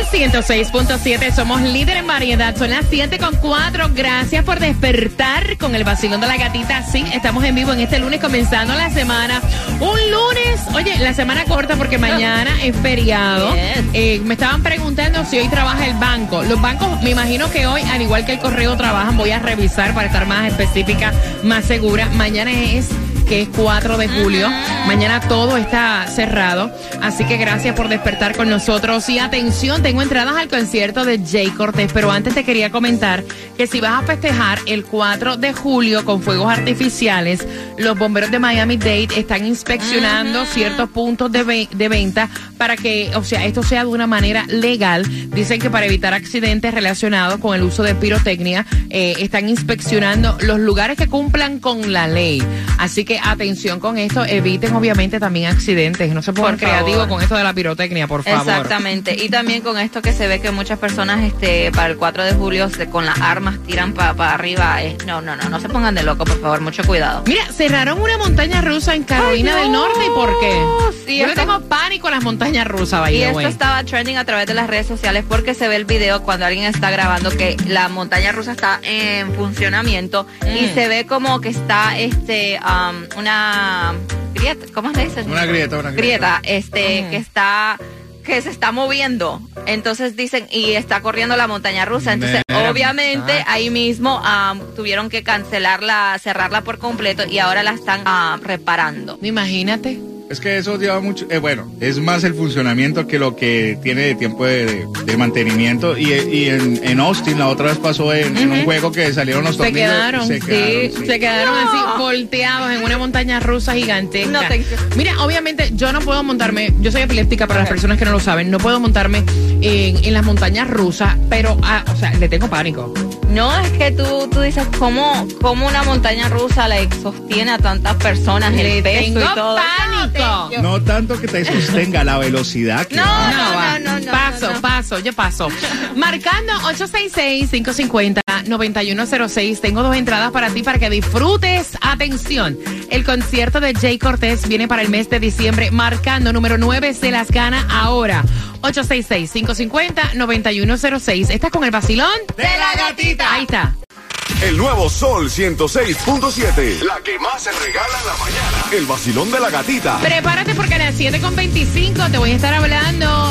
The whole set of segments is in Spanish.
Sol 106.7, somos líder en variedad, son las 7.4, gracias por despertar con el vacilón de la gatita, sí, estamos en vivo en este lunes comenzando la semana, un lunes, oye, la semana corta porque mañana es feriado, Eh, me estaban preguntando si hoy trabaja el banco, los bancos me imagino que hoy, al igual que el correo trabajan, voy a revisar para estar más específica, más segura, mañana es que es 4 de julio. Mañana todo está cerrado. Así que gracias por despertar con nosotros. Y atención, tengo entradas al concierto de Jay Cortés. Pero antes te quería comentar que si vas a festejar el 4 de julio con fuegos artificiales, los bomberos de Miami Dade están inspeccionando ciertos puntos de, ve- de venta para que, o sea, esto sea de una manera legal. Dicen que para evitar accidentes relacionados con el uso de pirotecnia, eh, están inspeccionando los lugares que cumplan con la ley. Así que atención con esto, eviten obviamente también accidentes. No se pongan creativos con esto de la pirotecnia, por favor. Exactamente. Y también con esto que se ve que muchas personas este para el 4 de julio se, con las armas tiran para arriba. No, no, no, no se pongan de loco, por favor, mucho cuidado. Mira, cerraron una montaña rusa en Carolina Ay, del no. Norte. ¿Y por qué? Sí, Yo le tengo pánico a las montañas rusas, by Y esto estaba trending a través de las redes sociales porque se ve el video cuando alguien está grabando que la montaña rusa está en funcionamiento y Mm. se ve como que está este um, una grieta, ¿cómo le dicen? Una grieta, una grieta. este, que está que se está moviendo. Entonces dicen, y está corriendo la montaña rusa. Entonces, obviamente, exacto. ahí mismo tuvieron que cancelarla, cerrarla por completo y ahora la están reparando. Imagínate. Es que eso lleva mucho, eh, bueno, es más el funcionamiento que lo que tiene de tiempo de, de- de mantenimiento. Y, y en, en Austin la otra vez pasó en, en un juego que salieron los Se tornillos. quedaron, se quedaron, sí. se quedaron No. así volteados en una montaña rusa gigantesca. No. Mira, obviamente yo no puedo montarme, yo soy epiléptica para las personas que no lo saben, no puedo montarme en, en las montañas rusas, pero, ah, o sea, le tengo pánico. No, es que tú, tú dices, ¿cómo, cómo una montaña rusa la sostiene a tantas personas, Le el peso tengo y todo? pánico. No, tanto que te sostenga la velocidad que No, no, no, no, Paso, no, no. paso, yo paso. Marcando 866-550-9106. Tengo dos entradas para ti para que disfrutes. Atención, el concierto de Jay Cortés viene para el mes de diciembre. Marcando número 9 se las gana ahora. 866-550-9106. ¿Estás con el vacilón? ¡De la gatita! Ahí está. El nuevo Sol 106.7. La que más se regala en la mañana. El vacilón de la gatita. Prepárate porque a las 7.25 te voy a estar hablando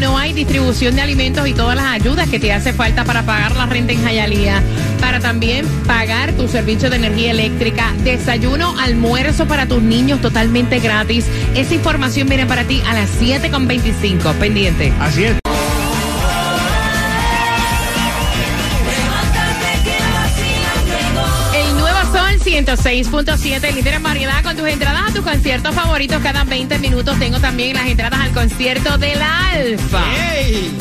no hay distribución de alimentos y todas las ayudas que te hace falta para pagar la renta en Jayalía, para también pagar tu servicio de energía eléctrica, desayuno, almuerzo para tus niños totalmente gratis. Esa información viene para ti a las 7.25. Pendiente. Así es. 106.7, líder en variedad con tus entradas a tus conciertos favoritos cada 20 minutos. Tengo también las entradas al concierto del Alfa.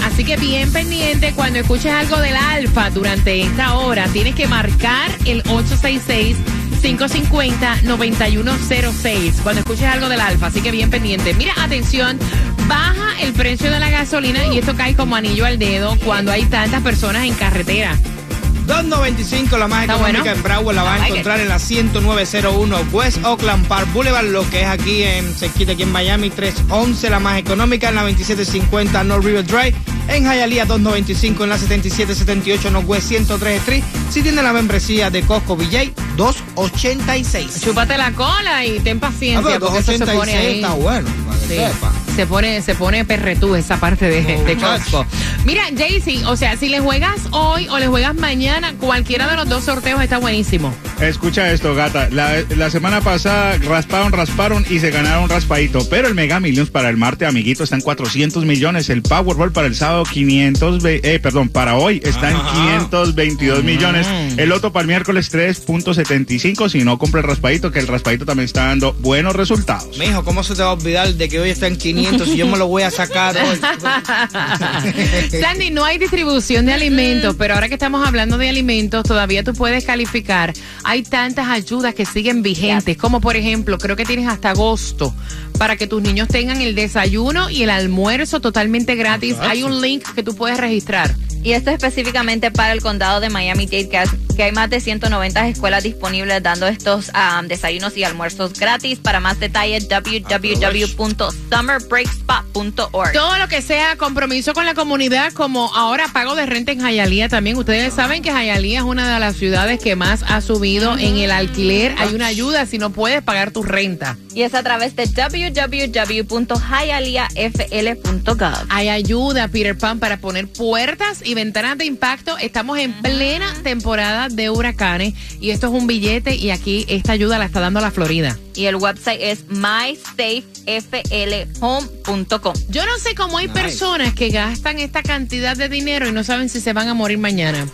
Así que bien pendiente cuando escuches algo del Alfa durante esta hora. Tienes que marcar el 866 550-9106 cuando escuches algo del Alfa, así que bien pendiente. Mira, atención, baja el precio de la gasolina y esto cae como anillo al dedo cuando hay tantas personas en carretera. 295, la más Está económica bueno. en Broward, la vas a encontrar en la 10901 West Oakland Park Boulevard, lo que es aquí en cerquita aquí en Miami, 311, la más económica en la 2750 North River Drive, en Hialeah 295 en la 7778 Northwest 103 Street. Si tiene la membresía de Costco VJ, 286. Chúpate la cola y ten Ah, paciencia pero porque eso se pone 286 ahí. está bueno, para que Sí. sepa. Se pone, se pone perretú esa parte de, de Costco. Mira, Jaycee, o sea, si le juegas hoy o le juegas mañana, cualquiera de los dos sorteos está buenísimo. Escucha esto, gata. La, la semana pasada rasparon, rasparon y se ganaron raspadito. Pero el Mega Millions para el martes, amiguito, está en 400 millones. El Powerball para el sábado, 500, eh, perdón, para hoy está en 522 millones. El Loto para el miércoles, 3.75. Si no, compra el raspadito, que el raspadito también está dando buenos resultados. Mijo, ¿cómo se te va a olvidar de que hoy está en 500 y yo me lo voy a sacar hoy? Sandy, no hay distribución de alimentos, pero ahora que estamos hablando de alimentos, todavía tú puedes calificar. Hay tantas ayudas que siguen vigentes, como por ejemplo, creo que tienes hasta agosto para que tus niños tengan el desayuno y el almuerzo totalmente gratis. Hay un link que tú puedes registrar. Y esto específicamente para el condado de Miami-Dade, que, que hay más de 190 escuelas disponibles dando estos um, desayunos y almuerzos gratis. Para más detalles, www.summerbreakspot.org. Todo lo que sea compromiso con la comunidad, como ahora pago de renta en Jayalía también. Ustedes saben que Jayalía es una de las ciudades que más ha subido en el alquiler. Hay una ayuda si no puedes pagar tu renta. Y es a través de www.hialeahfl.gov. Hay ayuda, Peter Pan, para poner puertas y ventanas de impacto. Estamos en plena temporada de huracanes y esto es un billete y aquí esta ayuda la está dando la Florida. Y el website es mysafeflhome.com. Yo no sé cómo hay personas que gastan esta cantidad de dinero y no saben si se van a morir mañana.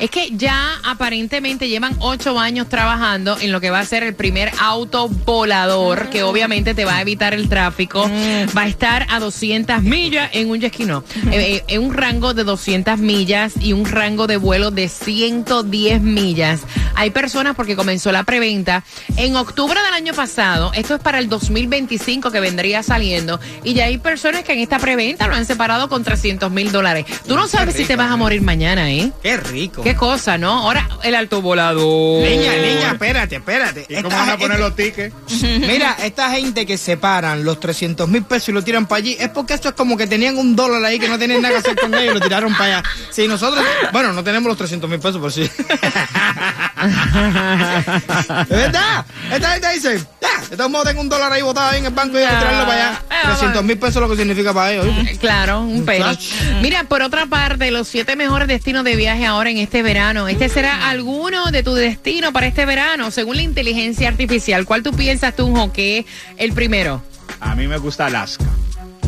Es que ya aparentemente llevan ocho años trabajando en lo que va a ser el primer auto volador, que obviamente te va a evitar el tráfico. Va a estar a 200 millas en un jet no, eh, en un rango de 200 millas y un rango de vuelo de 110 millas. Hay personas porque comenzó la preventa en octubre del año pasado. Esto es para el 2025 que vendría saliendo. Y ya hay personas que en esta preventa lo han separado con 300 mil dólares. Tú no sabes si te vas a morir mañana, ¿eh? Qué rico. Qué cosa, ¿no? Ahora, el alto volador. Niña, niña, espérate, espérate. ¿Y cómo van a gente- poner los tickets? Mira, esta gente que separan los 300 mil pesos y lo tiran para allí, es porque esto es como que tenían un dólar ahí que no tenían nada que hacer con ellos y lo tiraron para allá. Si nosotros, bueno, no tenemos los 300 mil pesos, pero sí. ¿Es verdad? Esta gente dice, ya, de todos modos tengo un dólar ahí botado ahí en el banco y hay que tirarlo para allá. Ah, 300 mil pesos es lo que significa para ellos. ¿viste? Eh, Claro, un pelo. flash. Mira, por otra parte, los siete mejores destinos de viaje ahora en este verano. ¿Este será alguno de tu destino para este verano? Según la inteligencia artificial, ¿cuál tú piensas tú, Jo, que es el primero? A mí me gusta Alaska.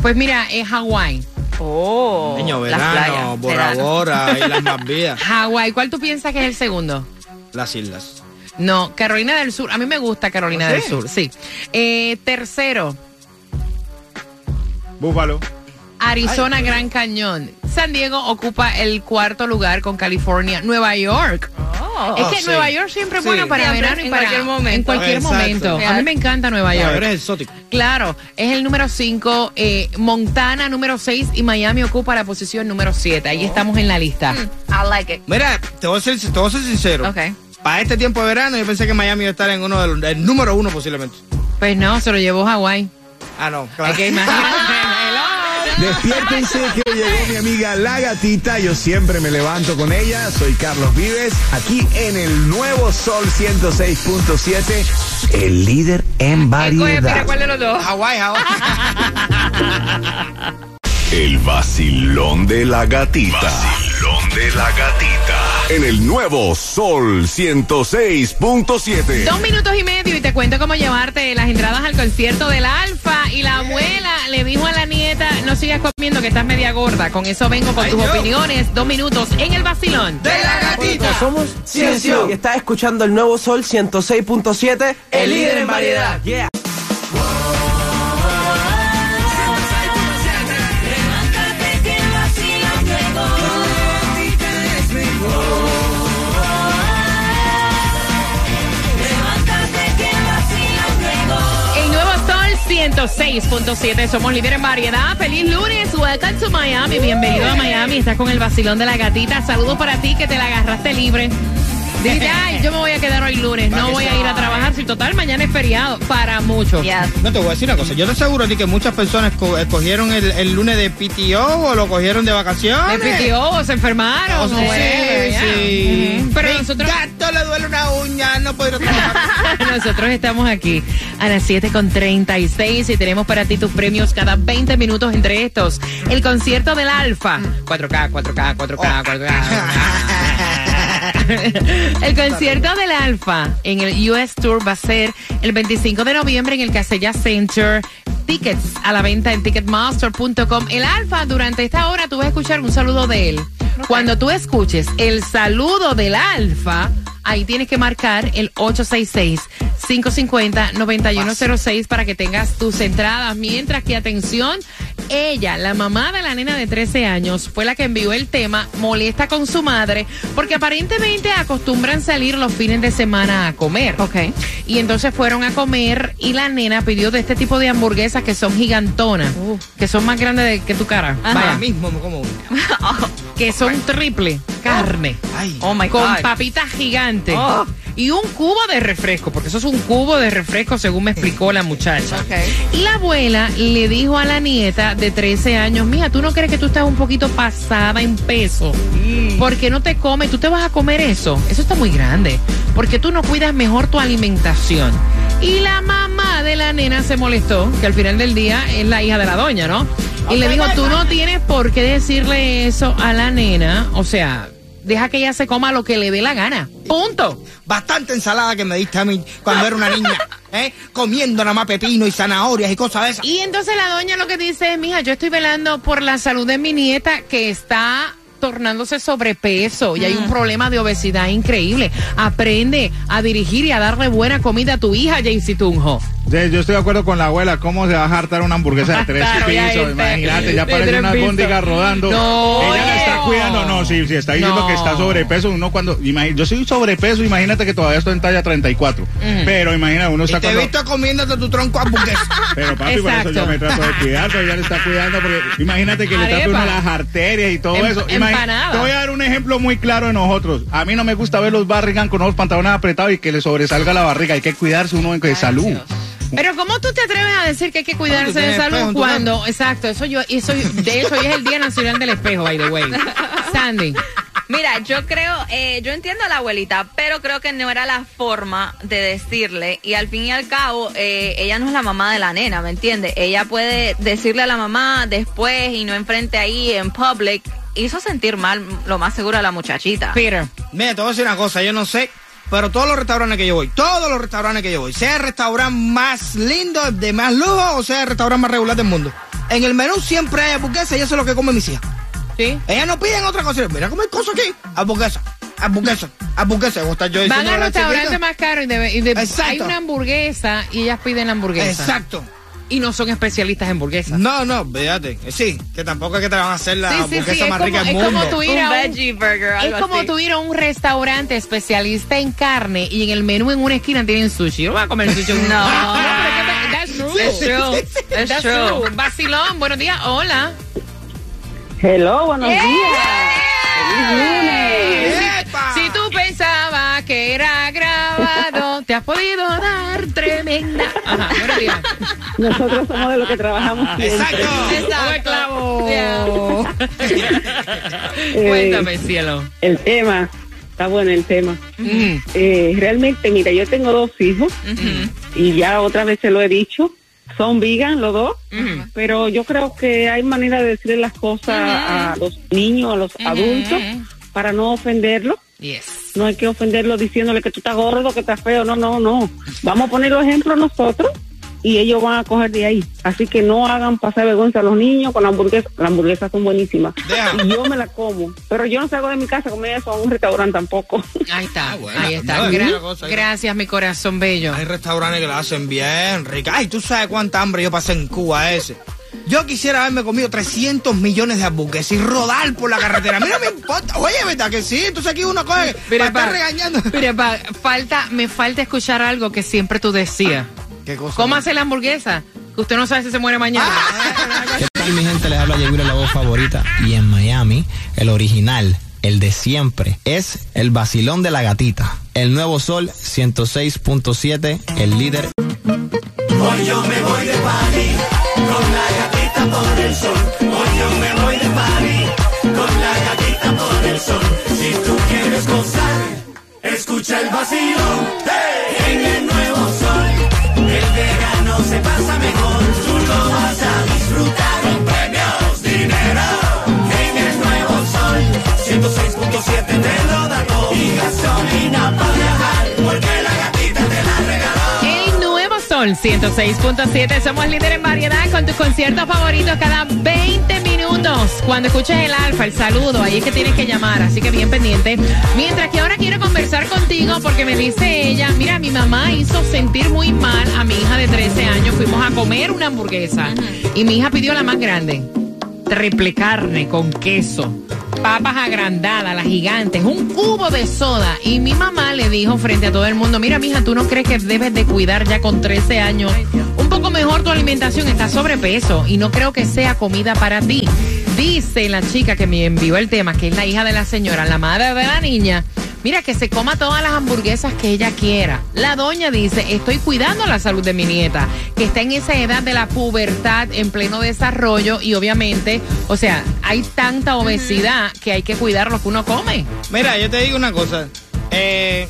Pues mira, es Hawái. Oh, Niño, las verano, playas, Bora verano. Bora, Islas Malvidas, Hawái, ¿cuál tú piensas que es el segundo? Las islas. No, Carolina del Sur. A mí me gusta Carolina ¿Ah, del? Sur, sí. Eh, tercero, Búfalo. Arizona Gran Cañón. San Diego ocupa el cuarto lugar con California. Nueva York. Oh. Es Oh, que sí. Nueva York siempre es Sí. bueno para Siempre, verano y en para cualquier momento. En cualquier Exacto. momento. A mí me encanta Nueva Nueva York. York es exótico. Claro, es el número 5, Montana número 6 y Miami ocupa la posición número 7. Ahí estamos en la lista. I like it. Mira, te voy a ser, te voy a ser sincero. Ok. Para este tiempo de verano, yo pensé que Miami iba a estar en uno de los, el número uno posiblemente. Pues no, se lo llevó Hawái. Ah, no, claro. Imagínate. Despiértense que llegó mi amiga La Gatita. Yo siempre me levanto con ella. Soy Carlos Vives, aquí en el nuevo Sol 106.7, el líder en variedad. cuál de los dos. Hawái, Hawái. El vacilón de la gatita. De la gatita. En el nuevo Sol 106.7. Dos minutos y medio y te cuento cómo llevarte las entradas al concierto del Alfa. Y la abuela le dijo a la nieta, no sigas comiendo que estás media gorda. Con eso vengo con Ay, tus opiniones. Dos minutos en el vacilón. De la gatita. Somos Ciencio y estás escuchando el nuevo Sol 106.7, el líder en variedad. Yeah. 106.7. Somos líderes en variedad. Feliz lunes. Welcome to Miami. Bienvenido a Miami. Estás con el vacilón de la gatita. Saludos para ti que te la agarraste libre. Dice, ay, yo me voy a quedar hoy lunes, no voy a ir a trabajar. Si total, mañana es feriado. Para muchos. Yes. No te voy a decir una cosa. Yo te aseguro a ti que muchas personas co- escogieron el, el lunes de PTO o lo cogieron de vacaciones. pitió, o se enfermaron. O o sea, whatever, sí, sí. Ujú. Pero Mi nosotros, gato le duele una uña, no puedo trabajar. nosotros estamos aquí a las 7 con 36 y tenemos para ti tus premios cada 20 minutos entre estos. El concierto del Alfa. 4K, 4K, 4K, 4K. El concierto del Alfa en el US Tour va a ser el 25 de noviembre en el Casella Center. Tickets a la venta en ticketmaster.com. El Alfa, durante esta hora tú vas a escuchar un saludo de él. Cuando tú escuches el saludo del Alfa, ahí tienes que marcar el 866-550-9106 para que tengas tus entradas. Mientras que, atención, ella, la mamá de la nena de 13 años, fue la que envió el tema, molesta con su madre, porque aparentemente acostumbran salir los fines de semana a comer. Ok. Y entonces fueron a comer y la nena pidió de este tipo de hamburguesas que son gigantonas, que son más grandes de- que tu cara. Ahora Vaya, mismo me como una. que son triple carne. Ay. Oh my con God. papitas gigantes. Oh. Y un cubo de refresco, porque eso es un cubo de refresco según me explicó la muchacha. Ok. Y la abuela le dijo a la nieta de 13 años, mija, ¿tú no crees que tú estás un poquito pasada en peso? ¿Por qué no te comes? ¿Tú te vas a comer eso? Eso está muy grande. Porque tú no cuidas mejor tu alimentación. Y la mamá de la nena se molestó, que al final del día es la hija de la doña, ¿no? Y le dijo, tú no tienes por qué decirle eso a la nena. O sea, deja que ella se coma lo que le dé la gana. Punto. Bastante ensalada que me diste a mí cuando era una niña. ¿eh? Comiendo nada más pepino y zanahorias y cosas de esas. Y entonces la doña lo que dice es, mija, yo estoy velando por la salud de mi nieta que está tornándose sobrepeso y hay un problema de obesidad increíble. Aprende a dirigir y a darle buena comida a tu hija, Jaycee Tunjo. Sí, Yo estoy de acuerdo con la abuela. ¿Cómo se va a jartar una hamburguesa de tres Claro, pisos? Imagínate, ya parece una albóndiga rodando. No, Ella la está cuidando. No, sí, sí, está diciendo No. que está sobrepeso. Uno cuando. imagi- yo soy sobrepeso, imagínate que todavía estoy en talla 34. Pero imagina, uno Y está te he visto comiéndote tu tronco hamburguesa. Pero papi, por eso yo me trato de cuidar, pero ella le está cuidando porque imagínate que le tape Arepa. uno las arterias y todo Em- eso. Imagi- empanada. Te voy a dar un ejemplo muy claro de nosotros. A mí no me gusta ver los barrigan con los pantalones apretados y que le sobresalga la barriga. Hay que cuidarse uno de salud. Pero ¿cómo tú te atreves a decir que hay que cuidarse de salud cuando, exacto, eso yo, eso, de hecho hoy es el Día Nacional del Espejo, by the way. Sandy. Mira, yo creo, eh, yo entiendo a la abuelita, pero creo que no era la forma de decirle. Y al fin y al cabo, eh, ella no es la mamá de la nena, ¿me entiendes? Ella puede decirle a la mamá después y no enfrente ahí en public. Hizo sentir mal, lo más seguro, a la muchachita. Peter. Mira, te voy a decir una cosa, yo no sé, pero todos los restaurantes que yo voy, todos los restaurantes que yo voy, sea el restaurante más lindo, de más lujo, o sea el restaurante más regular del mundo, en el menú siempre hay hamburguesa y eso es lo que comen mis hijas. ¿Sí? Ellas no piden otra cosa, mira cómo hay cosas aquí, hamburguesa, hamburguesa, hamburguesa, ¿Cómo está yo Van al restaurante más caro y, de- y de- hay una hamburguesa y ellas piden la hamburguesa. Exacto. Y no son especialistas en hamburguesas. No, no, fíjate, sí, que tampoco es que te van a hacer la Sí, sí, hamburguesa sí, más como- rica del es como mundo. tú ir Un a un- veggie burger, Es como así. tú ir a un restaurante especialista en carne y en el menú en una esquina tienen sushi. Yo voy a comer sushi. No. pero es que that's true. That's true. true. Vacilón, buenos días. Hola. Hello, buenos días. ¡Epa! Si tú pensabas que era te has podido dar tremenda. Ajá, buenos días. Nosotros somos de los que trabajamos siempre. Exacto. Exacto. clavo. Eh, Cuéntame, cielo. El tema, está bueno el tema. Mm. Eh, realmente, mira, yo tengo dos hijos y ya otra vez se lo he dicho. Son vegan los dos, pero yo creo que hay manera de decirle las cosas a los niños, a los adultos, para no ofenderlos. Yes. No hay que ofenderlo diciéndole que tú estás gordo, que estás feo. No, no, no. Vamos a poner los ejemplos nosotros y ellos van a coger de ahí. Así que no hagan pasar vergüenza a los niños con la hamburguesa. Las hamburguesas son buenísimas. Deja. Y yo me la como. Pero yo no salgo de mi casa a comer eso a un restaurante tampoco. Ahí está. Ah, bueno. Ahí está. No, es Gra- una cosa, ahí. gracias, mi corazón bello. Hay restaurantes que la hacen bien rica. Ay, tú sabes cuánta hambre yo pasé en Cuba ese. Yo quisiera haberme comido 300 millones de hamburguesas y rodar por la carretera. A mí no me importa. Oye, ¿verdad que sí? Entonces aquí uno coge Mira, para estar pa- regañando. Mira, pa, falta, me falta escuchar algo que siempre tú decías. ¿Qué cosa? ¿Cómo hace la hamburguesa? Que usted no sabe si se muere mañana. Ah. ¿Qué tal mi gente? Les habla Yeguira, la voz favorita. Y en Miami, el original el de siempre. Es el vacilón de la gatita. El nuevo sol 106.7, el líder. Hoy yo me voy de party con la por el sol. Hoy yo me voy de party con la gatita por el sol. Si tú quieres gozar, escucha el. ¡Hey! Sol 106.7. Somos líder en variedad con tus conciertos favoritos cada 20 minutos. Cuando escuches el alfa, el saludo, ahí es que tienes que llamar, así que bien pendiente. Mientras que ahora quiero conversar contigo porque me dice ella, mira, mi mamá hizo sentir muy mal a mi hija de 13 años. Fuimos a comer una hamburguesa y mi hija pidió la más grande. Triple carne con queso. Papas agrandadas, las gigantes, un cubo de soda. Y mi mamá le dijo frente a todo el mundo, mira, mija, ¿tú no crees que debes de cuidar ya con 13 años un poco mejor tu alimentación? Está sobrepeso y no creo que sea comida para ti. Dice la chica que me envió el tema, que es la hija de la señora, la madre de la niña. Mira, que se coma todas las hamburguesas que ella quiera. La doña dice, estoy cuidando la salud de mi nieta, que está en esa edad de la pubertad, en pleno desarrollo, y obviamente, o sea, hay tanta obesidad que hay que cuidar lo que uno come. Mira, yo te digo una cosa. Eh,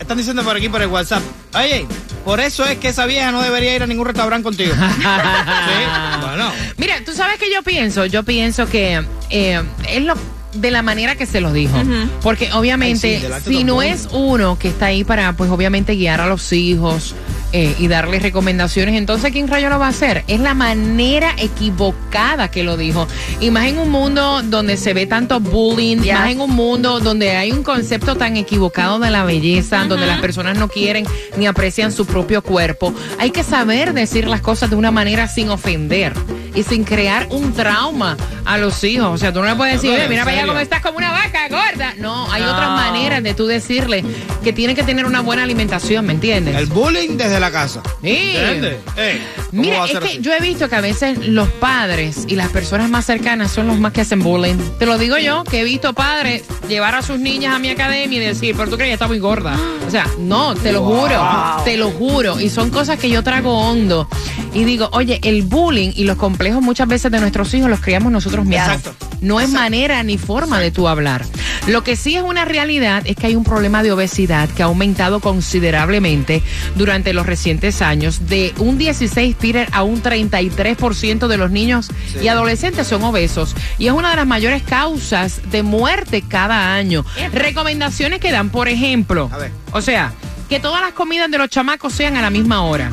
están diciendo por aquí por el WhatsApp. Oye, por eso es que esa vieja no debería ir a ningún restaurante contigo. sí, bueno. Mira, tú sabes que yo pienso, yo pienso que eh, es lo de la manera que se los dijo. Porque obviamente, Ay, sí, si no es uno que está ahí para, pues obviamente guiar a los hijos eh, y darles recomendaciones, entonces ¿quién rayo lo va a hacer? Es la manera equivocada que lo dijo. Y más en un mundo donde se ve tanto bullying, Yes. más en un mundo donde hay un concepto tan equivocado de la belleza, donde las personas no quieren ni aprecian su propio cuerpo. Hay que saber decir las cosas de una manera sin ofender y sin crear un trauma a los hijos. O sea, tú no le puedes decir, Doctor, "Oye, mira ¿en para allá cómo estás como una vaca gorda. No, hay No. otras maneras de tú decirle que tiene que tener una buena alimentación, ¿me entiendes? El bullying desde la casa. Sí. ¿Entiendes? Ey, ¿cómo va Mira, es que así? yo he visto que a veces los padres y las personas más cercanas son los más que hacen bullying. Te lo digo yo, que he visto padres llevar a sus niñas a mi academia y decir, pero tú crees que está muy gorda. O sea, no, te lo juro, te lo juro. Y son cosas que yo trago hondo. Y digo, oye, el bullying y los complejos muchas veces de nuestros hijos los criamos nosotros mismos. Exacto. No es manera ni forma de tú hablar. Lo que sí es una realidad es que hay un problema de obesidad que ha aumentado considerablemente durante los recientes años. De un 16, Peter, a un 33% de los niños y adolescentes son obesos. Y es una de las mayores causas de muerte cada año. Recomendaciones que dan, por ejemplo, A ver. o sea, que todas las comidas de los chamacos sean a la misma hora.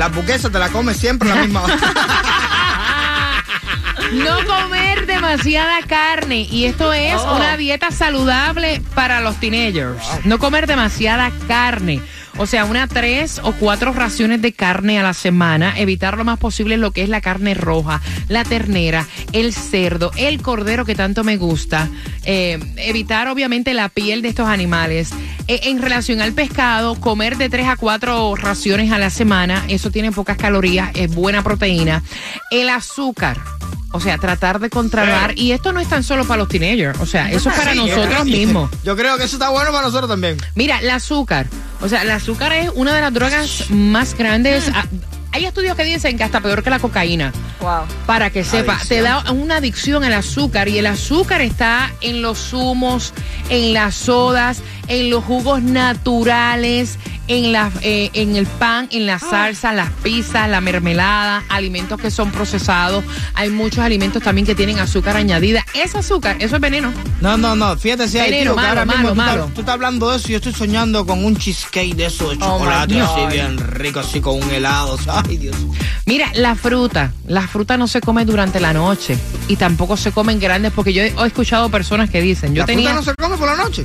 La hamburguesa te la comes siempre a la misma hora. No comer demasiada carne. Y esto es Oh. una dieta saludable para los teenagers. No comer demasiada carne. O sea, una tres o cuatro raciones de carne a la semana. Evitar lo más posible lo que es la carne roja, la ternera, el cerdo, el cordero que tanto me gusta. Eh, evitar obviamente la piel de estos animales. Eh, en relación al pescado, comer de tres a cuatro raciones a la semana. Eso tiene pocas calorías, es buena proteína. El azúcar. O sea, tratar de controlar. Y esto no es tan solo para los teenagers. O sea, eso es para Sí, nosotros mismos. Yo creo que eso está bueno para nosotros también. Mira, el azúcar. O sea, el azúcar es una de las drogas más grandes. Ah, Hay estudios que dicen que hasta peor que la cocaína. Wow. Para que sepa, te da una adicción al azúcar y el azúcar está en los zumos, en las sodas, en los jugos naturales, en, la, eh, en el pan, en la salsa, las pizzas, la mermelada, alimentos que son procesados. Hay muchos alimentos también que tienen azúcar añadida. Ese azúcar, eso es veneno. No, no, no. Fíjate si hay Veneno, que malo, mismo malo, tú. Estás, tú estás hablando de eso y yo estoy soñando con un cheesecake de eso de Oh, chocolate my así bien rico, así con un helado. Ay, Dios. Mira, la fruta, la fruta no se come durante la noche y tampoco se comen grandes porque yo he he escuchado personas que dicen, yo ¿La tenía... fruta no se come por la noche?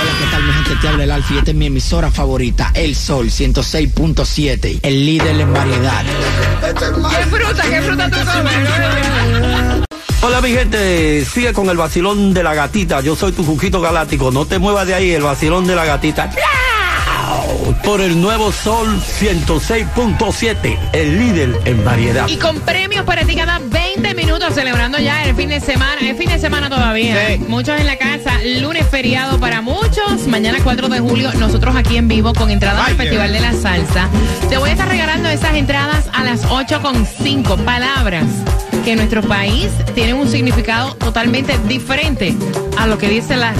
Hola, ¿qué tal mi gente? Te habla el Alfie. Esta es mi emisora favorita, El Sol 106.7, el líder en variedad. ¿Qué fruta? ¿Qué fruta tú comes? Hola mi gente, sigue con el vacilón de la gatita. Yo soy tu Juquito Galáctico. No te muevas de ahí, el vacilón de la gatita. Por el nuevo Sol 106.7, el líder en variedad. Y con premios para ti cada 20 minutos, celebrando ya el fin de semana. Es fin de semana todavía. Sí. Muchos en la casa. Lunes feriado para muchos. Mañana 4 de julio, nosotros aquí en vivo con entradas Ay, al Festival de la Salsa. Te voy a estar regalando esas entradas a las 8 con 5 palabras que en nuestro país tienen un significado totalmente diferente a lo que dice la